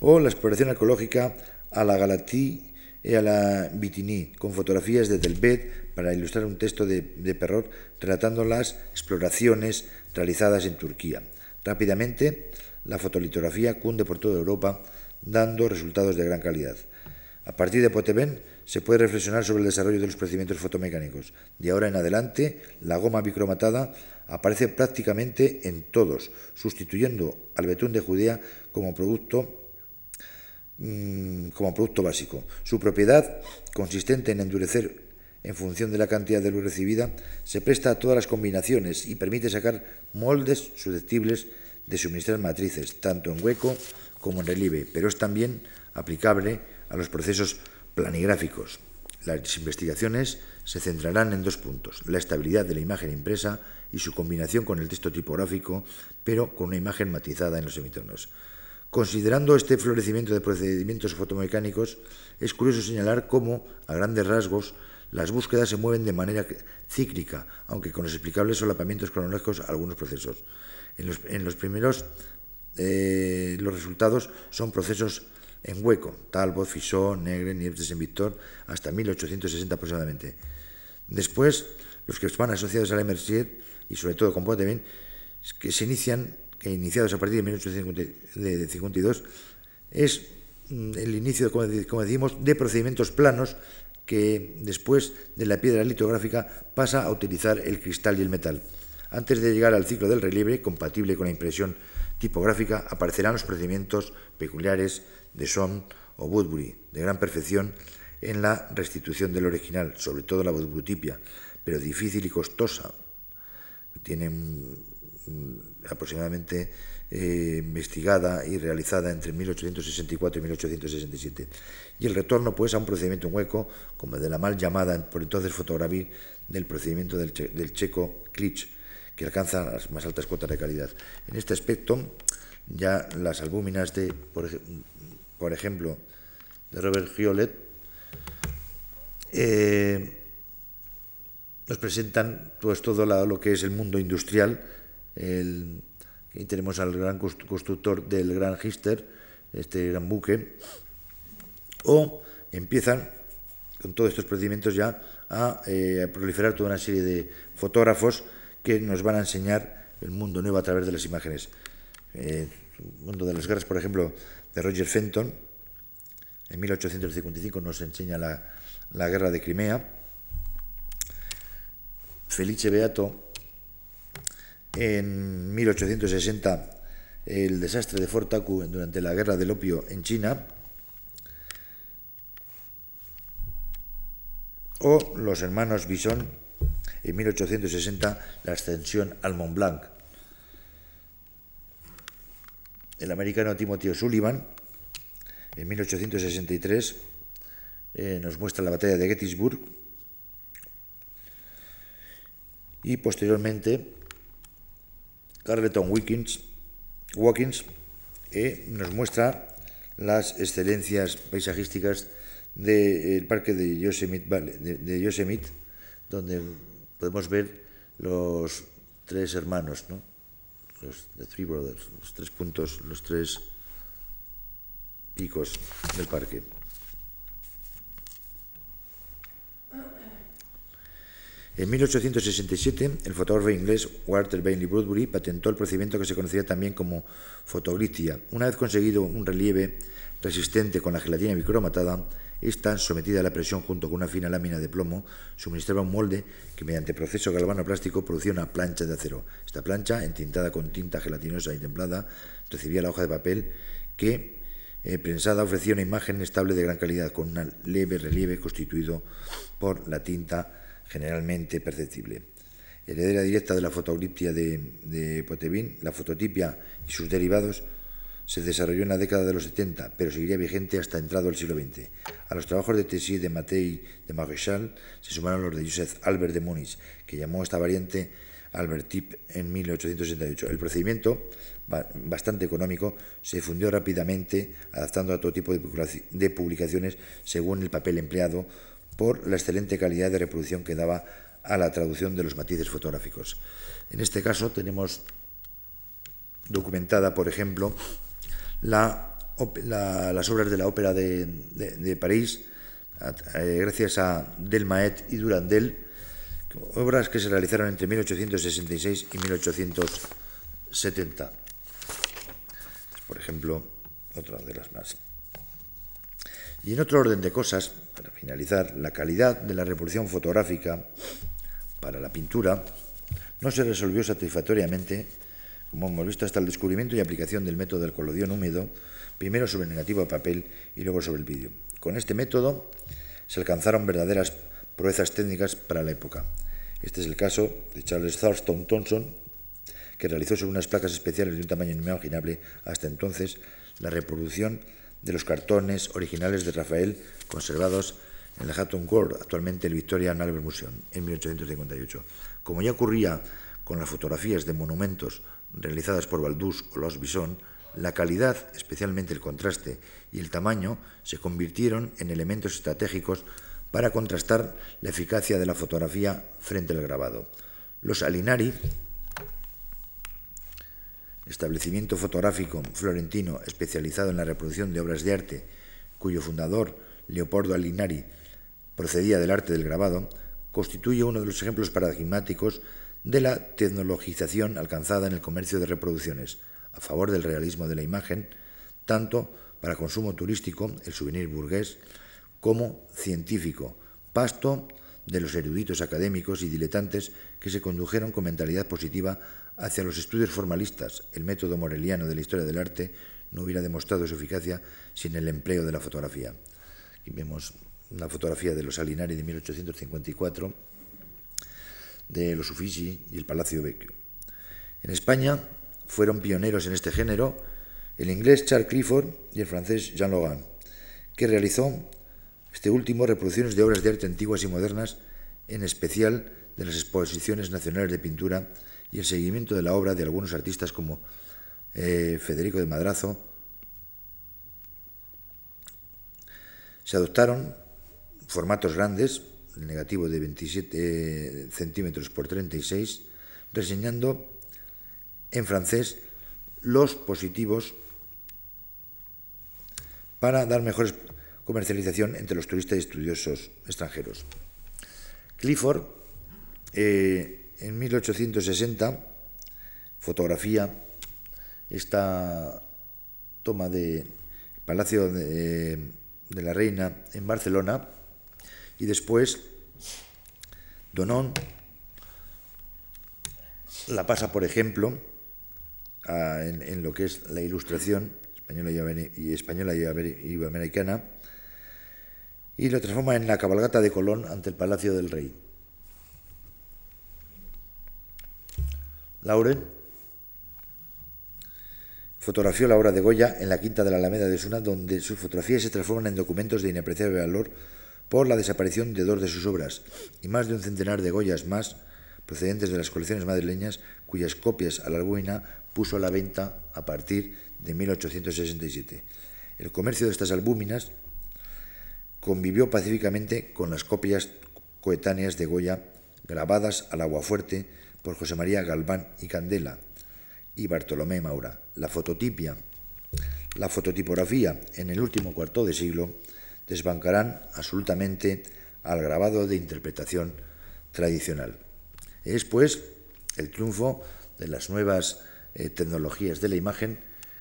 Speaker 1: o la exploración arqueológica a la Galatie y a la Bitini, con fotografías de Delbet para ilustrar un texto de, de Perrot relatando las exploraciones realizadas en Turquía. Rápidamente, la fotolitografía cunde por toda Europa, dando resultados de gran calidad. A partir de Potvin se puede reflexionar sobre el desarrollo de los procedimientos fotomecánicos. De ahora en adelante, la goma bicromatada aparece prácticamente en todos, sustituyendo al betún de Judea como producto, mm, como producto básico. Su propiedad, consistente en endurecer en función de la cantidad de luz recibida, se presta a todas las combinaciones y permite sacar moldes susceptibles de suministrar matrices, tanto en hueco como en relieve, pero es también aplicable a los procesos planigráficos. Las investigaciones se centrarán en dos puntos, la estabilidad de la imagen impresa y su combinación con el texto tipográfico, pero con una imagen matizada en los semitonos. Considerando este florecimiento de procedimientos fotomecánicos, es curioso señalar cómo, a grandes rasgos, las búsquedas se mueven de manera cíclica, aunque con los explicables solapamientos cronológicos a algunos procesos. En los, primeros, eh, los resultados son procesos en hueco, Talbot, Fisson, Negre, Niepce, Saint Victor, hasta 1860 aproximadamente. Después, los que van asociados a la Mercier y sobre todo con que se inician, que iniciados a partir de 1852, es mm, el inicio, como decimos, de procedimientos planos que después de la piedra litográfica pasa a utilizar el cristal y el metal. Antes de llegar al ciclo del relieve, compatible con la impresión tipográfica, aparecerán los procedimientos peculiares de Son o Woodbury, de gran perfección en la restitución del original, sobre todo la Woodbury pero difícil y costosa. Tiene aproximadamente eh, investigada y realizada entre 1864 y 1867. Y el retorno, pues, a un procedimiento hueco, como de la mal llamada por entonces fotografía del procedimiento del, checo Klitsch, que alcanza las más altas cuotas de calidad. En este aspecto, ya las albúminas de, de Robert Hiolet, eh, nos presentan pues todo lo que es el mundo industrial. El, y tenemos al gran constructor del Gran Gister, este gran buque, o empiezan con todos estos procedimientos ya a, eh, proliferar toda una serie de fotógrafos que nos van a enseñar el mundo nuevo a través de las imágenes. Eh, el mundo de las guerras, por ejemplo, Roger Fenton, en 1855 nos enseña la, la guerra de Crimea. Felice Beato, en 1860, el desastre de Fortacu durante la guerra del opio en China. O los hermanos Bison, en 1860, la ascensión al Mont Blanc. El americano Timothy Sullivan, en 1863, eh, nos muestra la batalla de Gettysburg. Y posteriormente, Carleton Wilkins, Watkins eh, nos muestra las excelencias paisajísticas del parque de Yosemite, de, Yosemite, donde podemos ver los tres hermanos, ¿no? Los Three Brothers, los tres puntos, los tres picos del parque. En 1867, el fotógrafo inglés Walter Bailey Broadbury patentó el procedimiento que se conocía también como fotoglitia. Una vez conseguido un relieve resistente con la gelatina micromatada, esta, sometida a la presión junto con una fina lámina de plomo, suministraba un molde que mediante proceso galvano-plástico producía una plancha de acero. Esta plancha, entintada con tinta gelatinosa y templada, recibía la hoja de papel que, eh, prensada, ofrecía una imagen estable de gran calidad con un leve relieve constituido por la tinta generalmente perceptible. Heredera directa de la fotogliptia de, de Potvin, la fototipia y sus derivados se desarrolló en la década de los 70, pero seguiría vigente hasta entrado el siglo XX. A los trabajos de Tessier, de Mattei, de Maréchal se sumaron los de Joseph Albert de Múnich, que llamó esta variante Albert Tip en 1868. El procedimiento, bastante económico, se fundió rápidamente, adaptando a todo tipo de publicaciones según el papel empleado por la excelente calidad de reproducción que daba a la traducción de los matices fotográficos. En este caso tenemos documentada, por ejemplo, las obras de la Ópera de, París, eh, gracias a Delmaet y Durandel, obras que se realizaron entre 1866 y 1870. Por ejemplo, otra de las más. Y en otro orden de cosas, para finalizar, la calidad de la reproducción fotográfica para la pintura no se resolvió satisfactoriamente, como hemos visto, hasta el descubrimiento y aplicación del método del colodión húmedo, primero sobre el negativo de papel y luego sobre el vídeo. Con este método se alcanzaron verdaderas proezas técnicas para la época. Este es el caso de Charles Thurston Thompson, que realizó sobre unas placas especiales de un tamaño inimaginable hasta entonces la reproducción de los cartones originales de Rafael conservados en el Hatton Court, actualmente el Victoria Albert Museum, en 1858. Como ya ocurría con las fotografías de monumentos realizadas por Baldús o Los Bison, la calidad, especialmente el contraste y el tamaño, se convirtieron en elementos estratégicos para contrastar la eficacia de la fotografía frente al grabado. Los Alinari establecimiento fotográfico florentino especializado en la reproducción de obras de arte, cuyo fundador, Leopoldo Alinari, procedía del arte del grabado, constituye uno de los ejemplos paradigmáticos de la tecnologización alcanzada en el comercio de reproducciones, a favor del realismo de la imagen, tanto para consumo turístico, el souvenir burgués, como científico, pasto de los eruditos académicos y diletantes que se condujeron con mentalidad positiva hacia los estudios formalistas, el método moreliano de la historia del arte no hubiera demostrado su eficacia sin el empleo de la fotografía. Aquí vemos una fotografía de los Alinari de 1854, de los Uffizi y el Palacio Vecchio. En España fueron pioneros en este género, el inglés Charles Clifford y el francés Jean Logan, que realizó este último reproducciones de obras de arte antiguas y modernas, en especial de las exposiciones nacionales de pintura y el seguimiento de la obra de algunos artistas como eh, Federico de Madrazo. Se adoptaron formatos grandes, el negativo de 27 centímetros por 36, reseñando en francés los positivos para dar mejor comercialización entre los turistas y estudiosos extranjeros. Clifford, eh, en 1860, fotografía esta toma de Palacio de, de la Reina en Barcelona y después Donón la pasa, por ejemplo, en, lo que es la ilustración española y, española y iberoamericana y lo transforma en la cabalgata de Colón ante el Palacio del Rey. Lauren fotografió la obra de Goya en la quinta de la Alameda de Suna, donde sus fotografías se transforman en documentos de inapreciable valor por la desaparición de dos de sus obras y más de un centenar de Goyas más procedentes de las colecciones madrileñas, cuyas copias a la albuina puso a la venta a partir de 1867. El comercio de estas albúminas convivió pacíficamente con las copias coetáneas de Goya grabadas al agua fuerte por José María Galván y Candela y Bartolomé Maura. La fototipia, la fototipografía en el último cuarto de siglo desbancarán absolutamente al grabado de interpretación tradicional. Es, pues, el triunfo de las nuevas eh, tecnologías de la imagen,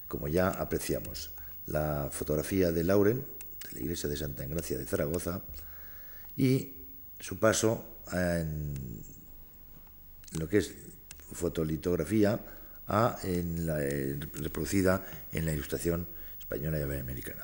Speaker 1: como ya apreciamos. La fotografía de Lauren, de la iglesia de Santa Engracia de Zaragoza, y su paso en lo que es fotolitografía a eh, reproducida en la ilustración española y americana.